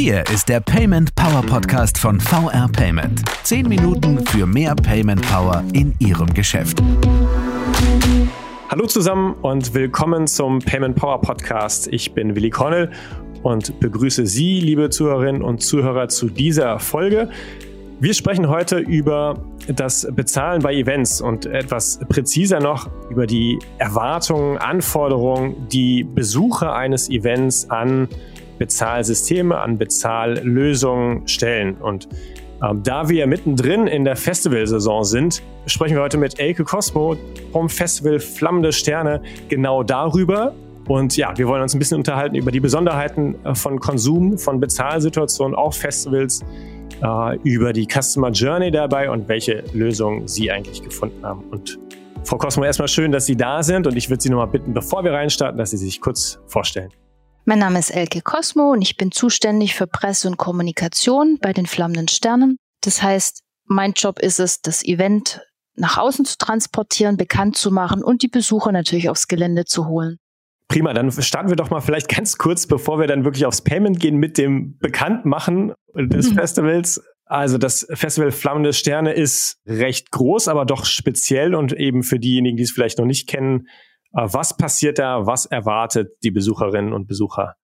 Hier ist der Payment Power Podcast von VR Payment. Zehn Minuten für mehr Payment Power in Ihrem Geschäft. Hallo zusammen und willkommen zum Payment Power Podcast. Ich bin Willi Cornell und begrüße Sie, liebe Zuhörerinnen und Zuhörer, zu dieser Folge. Wir sprechen heute über das Bezahlen bei Events und etwas präziser noch über die Erwartungen, Anforderungen, die Besucher eines Events an Bezahlsysteme, an Bezahllösungen stellen. Und ähm, da wir mittendrin in der Festivalsaison sind, sprechen wir heute mit Elke Cosmo vom Festival Flammende Sterne genau darüber. Und ja, wir wollen uns ein bisschen unterhalten über die Besonderheiten äh, von Konsum, von Bezahlsituationen auf Festivals, äh, über die Customer Journey dabei und welche Lösungen Sie eigentlich gefunden haben. Und Frau Cosmo, erstmal schön, dass Sie da sind und ich würde Sie nochmal bitten, bevor wir reinstarten, dass Sie sich kurz vorstellen. Mein Name ist Elke Cosmo und ich bin zuständig für Presse und Kommunikation bei den Flammenden Sternen. Das heißt, mein Job ist es, das Event nach außen zu transportieren, bekannt zu machen und die Besucher natürlich aufs Gelände zu holen. Prima, dann starten wir doch mal vielleicht ganz kurz, bevor wir dann wirklich aufs Payment gehen, mit dem Bekanntmachen des mhm. Festivals. Also das Festival Flammende Sterne ist recht groß, aber doch speziell und eben für diejenigen, die es vielleicht noch nicht kennen, was passiert da? Was erwartet die Besucherinnen und Besucher?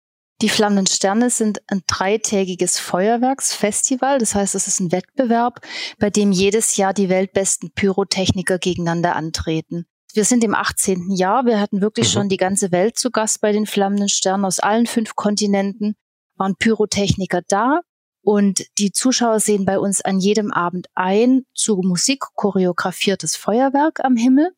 Die Flammenden Sterne sind ein dreitägiges Feuerwerksfestival. Das heißt, es ist ein Wettbewerb, bei dem jedes Jahr die weltbesten Pyrotechniker gegeneinander antreten. Wir sind im 18. Jahr. Wir hatten wirklich mhm. schon die ganze Welt zu Gast bei den Flammenden Sternen aus allen fünf Kontinenten, waren Pyrotechniker da. Und die Zuschauer sehen bei uns an jedem Abend ein zu Musik choreografiertes Feuerwerk am Himmel.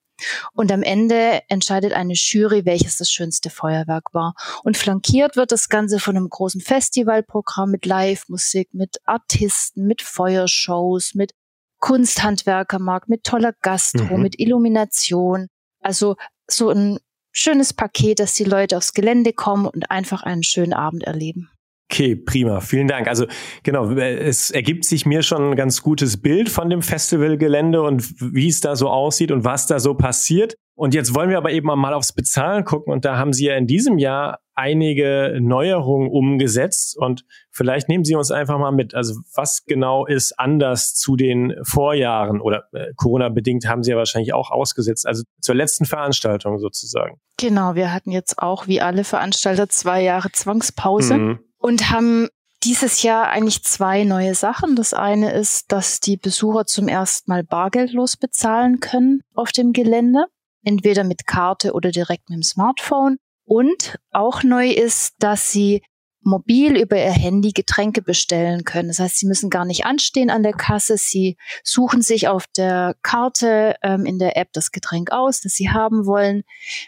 Und am Ende entscheidet eine Jury, welches das schönste Feuerwerk war. Und flankiert wird das Ganze von einem großen Festivalprogramm mit Live-Musik, mit Artisten, mit Feuershows, mit Kunsthandwerkermarkt, mit toller Gastro, mhm. mit Illumination. Also so ein schönes Paket, dass die Leute aufs Gelände kommen und einfach einen schönen Abend erleben. Okay, prima. Vielen Dank. Also genau, es ergibt sich mir schon ein ganz gutes Bild von dem Festivalgelände und wie es da so aussieht und was da so passiert. Und jetzt wollen wir aber eben mal aufs Bezahlen gucken und da haben Sie ja in diesem Jahr einige Neuerungen umgesetzt und vielleicht nehmen Sie uns einfach mal mit. Also was genau ist anders zu den Vorjahren oder äh, Corona-bedingt haben Sie ja wahrscheinlich auch ausgesetzt, also zur letzten Veranstaltung sozusagen. Genau, wir hatten jetzt auch wie alle Veranstalter zwei Jahre Zwangspause. Mhm und haben dieses Jahr eigentlich zwei neue Sachen. Das eine ist, dass die Besucher zum ersten Mal bargeldlos bezahlen können auf dem Gelände, entweder mit Karte oder direkt mit dem Smartphone. Und auch neu ist, dass sie mobil über ihr Handy Getränke bestellen können. Das heißt, sie müssen gar nicht anstehen an der Kasse. Sie suchen sich auf der Karte ähm, in der App das Getränk aus, das sie haben wollen,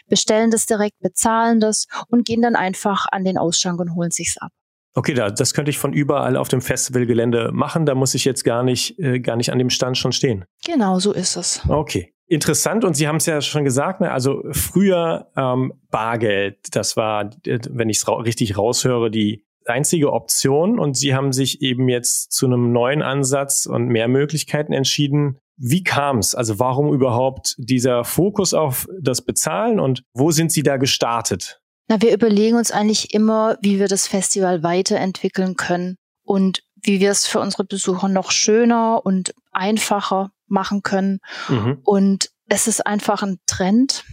bestellen das direkt, bezahlen das und gehen dann einfach an den Ausschank und holen sich's ab. Okay, da, das könnte ich von überall auf dem Festivalgelände machen. Da muss ich jetzt gar nicht, äh, gar nicht an dem Stand schon stehen. Genau, so ist es. Okay. Interessant und Sie haben es ja schon gesagt, ne? also früher ähm, Bargeld, das war, äh, wenn ich es ra richtig raushöre, die einzige Option und Sie haben sich eben jetzt zu einem neuen Ansatz und mehr Möglichkeiten entschieden. Wie kam es? Also warum überhaupt dieser Fokus auf das Bezahlen und wo sind Sie da gestartet? Na, wir überlegen uns eigentlich immer, wie wir das Festival weiterentwickeln können und wie wir es für unsere Besucher noch schöner und einfacher machen können. Mhm. Und es ist einfach ein Trend.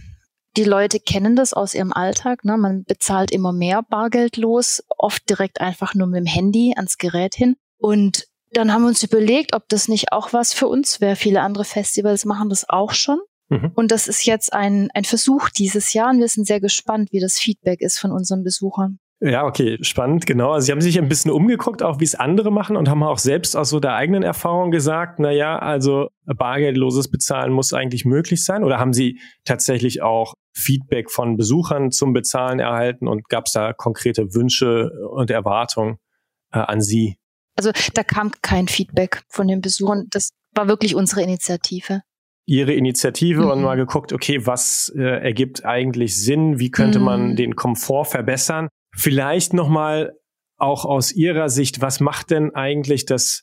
Die Leute kennen das aus ihrem Alltag. Ne? Man bezahlt immer mehr Bargeld los, oft direkt einfach nur mit dem Handy ans Gerät hin. Und dann haben wir uns überlegt, ob das nicht auch was für uns wäre. Viele andere Festivals machen das auch schon. Mhm. Und das ist jetzt ein, ein Versuch dieses Jahr und wir sind sehr gespannt, wie das Feedback ist von unseren Besuchern. Ja, okay, spannend, genau. Also Sie haben sich ein bisschen umgeguckt, auch wie es andere machen und haben auch selbst aus so der eigenen Erfahrung gesagt, na ja, also bargeldloses Bezahlen muss eigentlich möglich sein. Oder haben Sie tatsächlich auch Feedback von Besuchern zum Bezahlen erhalten und gab es da konkrete Wünsche und Erwartungen äh, an Sie? Also da kam kein Feedback von den Besuchern. Das war wirklich unsere Initiative ihre Initiative mhm. und mal geguckt, okay, was äh, ergibt eigentlich Sinn? Wie könnte mhm. man den Komfort verbessern? Vielleicht nochmal auch aus Ihrer Sicht, was macht denn eigentlich das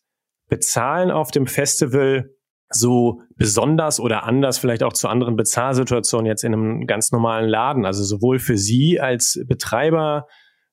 Bezahlen auf dem Festival so besonders oder anders vielleicht auch zu anderen Bezahlsituationen jetzt in einem ganz normalen Laden? Also sowohl für Sie als Betreiber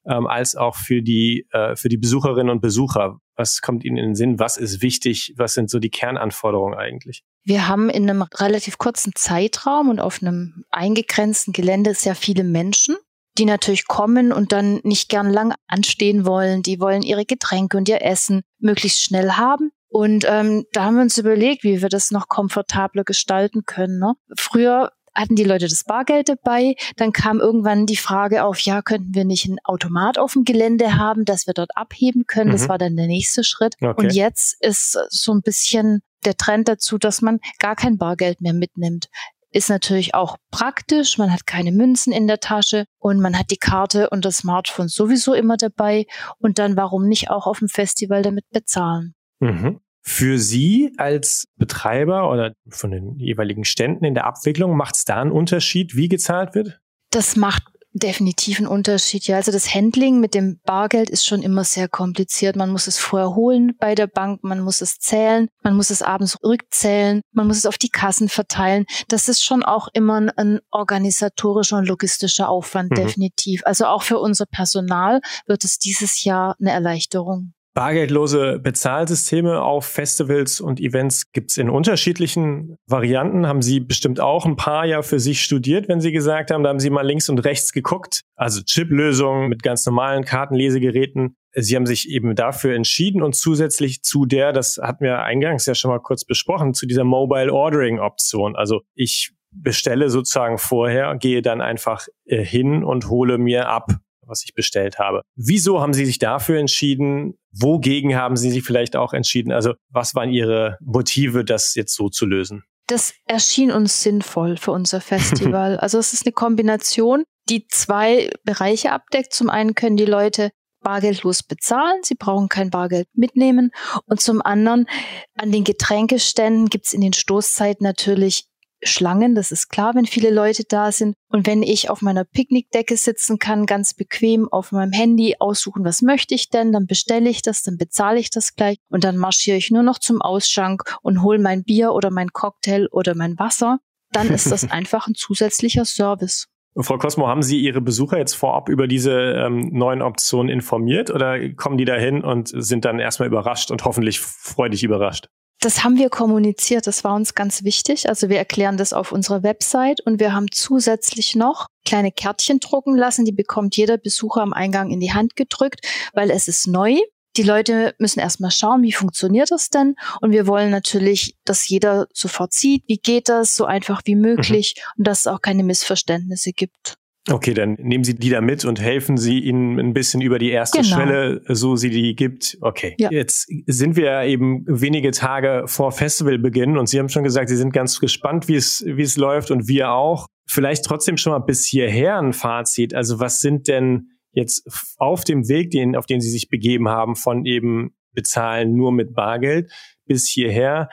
ähm, als auch für die, äh, für die Besucherinnen und Besucher? Was kommt Ihnen in den Sinn? Was ist wichtig? Was sind so die Kernanforderungen eigentlich? Wir haben in einem relativ kurzen Zeitraum und auf einem eingegrenzten Gelände sehr viele Menschen, die natürlich kommen und dann nicht gern lang anstehen wollen. Die wollen ihre Getränke und ihr Essen möglichst schnell haben. Und ähm, da haben wir uns überlegt, wie wir das noch komfortabler gestalten können. Ne? Früher hatten die Leute das Bargeld dabei. Dann kam irgendwann die Frage auf, ja, könnten wir nicht einen Automat auf dem Gelände haben, dass wir dort abheben können? Mhm. Das war dann der nächste Schritt. Okay. Und jetzt ist so ein bisschen der Trend dazu, dass man gar kein Bargeld mehr mitnimmt. Ist natürlich auch praktisch. Man hat keine Münzen in der Tasche und man hat die Karte und das Smartphone sowieso immer dabei. Und dann warum nicht auch auf dem Festival damit bezahlen? Mhm. Für Sie als Betreiber oder von den jeweiligen Ständen in der Abwicklung, macht es da einen Unterschied, wie gezahlt wird? Das macht definitiv einen Unterschied. Ja, also das Handling mit dem Bargeld ist schon immer sehr kompliziert. Man muss es vorher holen bei der Bank, man muss es zählen, man muss es abends rückzählen, man muss es auf die Kassen verteilen. Das ist schon auch immer ein, ein organisatorischer und logistischer Aufwand, mhm. definitiv. Also auch für unser Personal wird es dieses Jahr eine Erleichterung. Bargeldlose Bezahlsysteme auf Festivals und Events gibt's in unterschiedlichen Varianten. Haben Sie bestimmt auch ein paar ja für sich studiert, wenn Sie gesagt haben, da haben Sie mal links und rechts geguckt. Also Chip-Lösungen mit ganz normalen Kartenlesegeräten. Sie haben sich eben dafür entschieden und zusätzlich zu der, das hatten wir eingangs ja schon mal kurz besprochen, zu dieser Mobile Ordering Option. Also ich bestelle sozusagen vorher, gehe dann einfach äh, hin und hole mir ab, was ich bestellt habe. Wieso haben Sie sich dafür entschieden? Wogegen haben Sie sich vielleicht auch entschieden? Also was waren Ihre Motive, das jetzt so zu lösen? Das erschien uns sinnvoll für unser Festival. also es ist eine Kombination, die zwei Bereiche abdeckt. Zum einen können die Leute bargeldlos bezahlen. Sie brauchen kein Bargeld mitnehmen. Und zum anderen, an den Getränkeständen gibt es in den Stoßzeiten natürlich Schlangen, das ist klar, wenn viele Leute da sind. Und wenn ich auf meiner Picknickdecke sitzen kann, ganz bequem auf meinem Handy aussuchen, was möchte ich denn, dann bestelle ich das, dann bezahle ich das gleich und dann marschiere ich nur noch zum Ausschank und hole mein Bier oder mein Cocktail oder mein Wasser, dann ist das einfach ein zusätzlicher Service. Frau Cosmo, haben Sie Ihre Besucher jetzt vorab über diese ähm, neuen Optionen informiert oder kommen die dahin und sind dann erstmal überrascht und hoffentlich freudig überrascht? Das haben wir kommuniziert, das war uns ganz wichtig. Also wir erklären das auf unserer Website und wir haben zusätzlich noch kleine Kärtchen drucken lassen, die bekommt jeder Besucher am Eingang in die Hand gedrückt, weil es ist neu. Die Leute müssen erstmal schauen, wie funktioniert das denn? Und wir wollen natürlich, dass jeder sofort sieht, wie geht das, so einfach wie möglich mhm. und dass es auch keine Missverständnisse gibt. Okay, dann nehmen Sie die da mit und helfen Sie ihnen ein bisschen über die erste genau. Schwelle, so sie die gibt. Okay. Ja. Jetzt sind wir eben wenige Tage vor Festivalbeginn und Sie haben schon gesagt, Sie sind ganz gespannt, wie es, wie es läuft und wir auch. Vielleicht trotzdem schon mal bis hierher ein Fazit. Also was sind denn jetzt auf dem Weg, den, auf den Sie sich begeben haben, von eben bezahlen nur mit Bargeld bis hierher?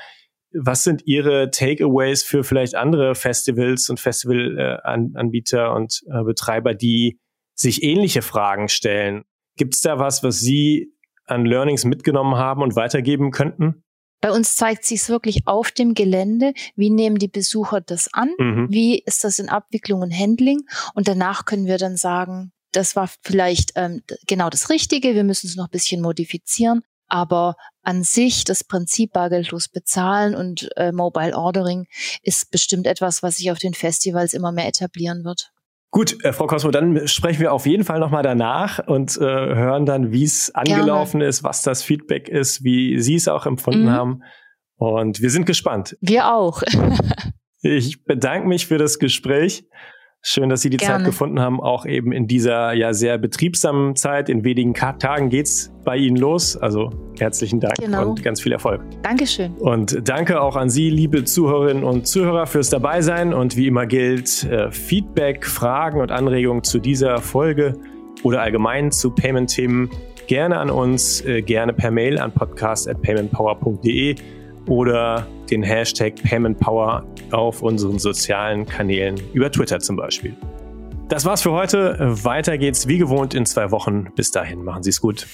Was sind Ihre Takeaways für vielleicht andere Festivals und Festivalanbieter und äh, Betreiber, die sich ähnliche Fragen stellen? Gibt es da was, was Sie an Learnings mitgenommen haben und weitergeben könnten? Bei uns zeigt sich es wirklich auf dem Gelände. Wie nehmen die Besucher das an? Mhm. Wie ist das in Abwicklung und Handling? Und danach können wir dann sagen, das war vielleicht ähm, genau das Richtige. Wir müssen es noch ein bisschen modifizieren. Aber an sich das Prinzip bargeldlos bezahlen und äh, Mobile Ordering ist bestimmt etwas, was sich auf den Festivals immer mehr etablieren wird. Gut, äh, Frau Cosmo, dann sprechen wir auf jeden Fall nochmal danach und äh, hören dann, wie es angelaufen Gerne. ist, was das Feedback ist, wie Sie es auch empfunden mhm. haben. Und wir sind gespannt. Wir auch. ich bedanke mich für das Gespräch. Schön, dass Sie die Gerne. Zeit gefunden haben, auch eben in dieser ja sehr betriebsamen Zeit. In wenigen Tagen geht's bei Ihnen los. Also herzlichen Dank genau. und ganz viel Erfolg. Dankeschön. Und danke auch an Sie, liebe Zuhörerinnen und Zuhörer, fürs Dabeisein. Und wie immer gilt, äh, Feedback, Fragen und Anregungen zu dieser Folge oder allgemein zu Payment-Themen gerne an uns, äh, gerne per Mail an podcast.paymentpower.de oder den Hashtag PaymentPower auf unseren sozialen Kanälen über Twitter zum Beispiel. Das war's für heute. Weiter geht's wie gewohnt in zwei Wochen. Bis dahin, machen Sie es gut.